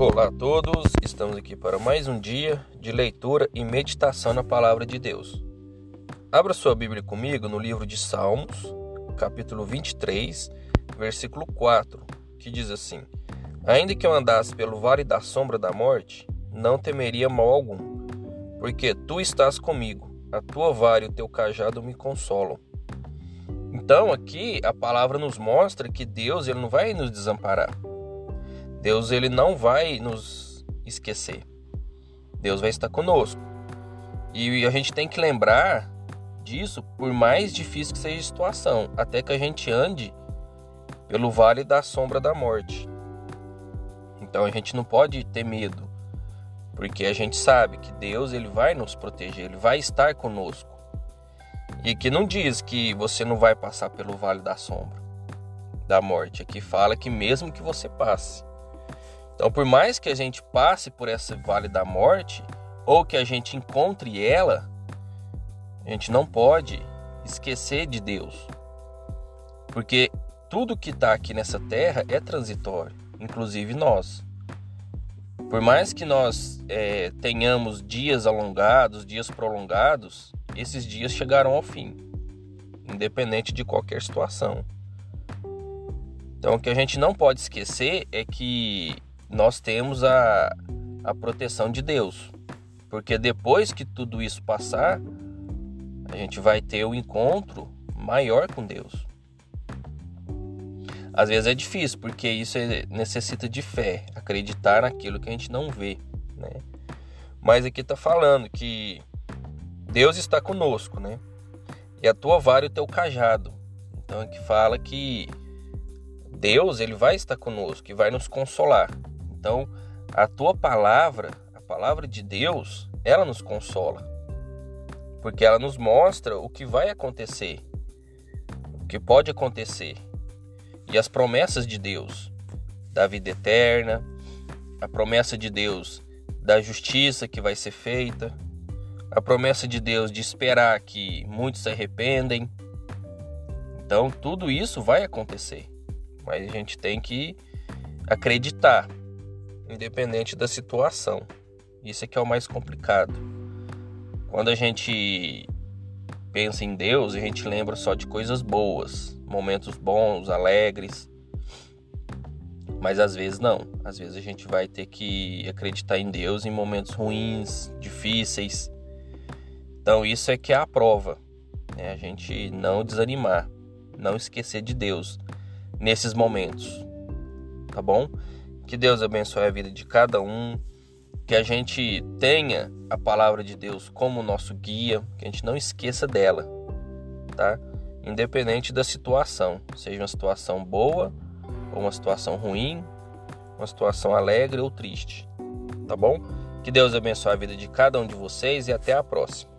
Olá a todos, estamos aqui para mais um dia de leitura e meditação na Palavra de Deus. Abra sua Bíblia comigo no livro de Salmos, capítulo 23, versículo 4, que diz assim: Ainda que eu andasse pelo vale da sombra da morte, não temeria mal algum, porque tu estás comigo, a tua vara e o teu cajado me consolam. Então, aqui a palavra nos mostra que Deus ele não vai nos desamparar. Deus ele não vai nos esquecer. Deus vai estar conosco. E a gente tem que lembrar disso, por mais difícil que seja a situação, até que a gente ande pelo vale da sombra da morte. Então a gente não pode ter medo, porque a gente sabe que Deus ele vai nos proteger, ele vai estar conosco. E que não diz que você não vai passar pelo vale da sombra da morte, aqui fala que mesmo que você passe. Então, por mais que a gente passe por esse vale da morte, ou que a gente encontre ela, a gente não pode esquecer de Deus. Porque tudo que está aqui nessa terra é transitório, inclusive nós. Por mais que nós é, tenhamos dias alongados, dias prolongados, esses dias chegarão ao fim, independente de qualquer situação. Então, o que a gente não pode esquecer é que nós temos a, a proteção de Deus. Porque depois que tudo isso passar, a gente vai ter o um encontro maior com Deus. Às vezes é difícil, porque isso é, necessita de fé, acreditar naquilo que a gente não vê, né? Mas aqui está falando que Deus está conosco, né? E a tua vara e o teu cajado. Então aqui fala que Deus ele vai estar conosco e vai nos consolar. Então, a tua palavra, a palavra de Deus, ela nos consola. Porque ela nos mostra o que vai acontecer, o que pode acontecer. E as promessas de Deus, da vida eterna, a promessa de Deus da justiça que vai ser feita, a promessa de Deus de esperar que muitos se arrependem. Então, tudo isso vai acontecer. Mas a gente tem que acreditar independente da situação. Isso é que é o mais complicado. Quando a gente pensa em Deus, a gente lembra só de coisas boas, momentos bons, alegres. Mas às vezes não. Às vezes a gente vai ter que acreditar em Deus em momentos ruins, difíceis. Então isso é que é a prova. Né? A gente não desanimar, não esquecer de Deus nesses momentos. Tá bom? Que Deus abençoe a vida de cada um. Que a gente tenha a palavra de Deus como nosso guia, que a gente não esqueça dela, tá? Independente da situação, seja uma situação boa ou uma situação ruim, uma situação alegre ou triste, tá bom? Que Deus abençoe a vida de cada um de vocês e até a próxima.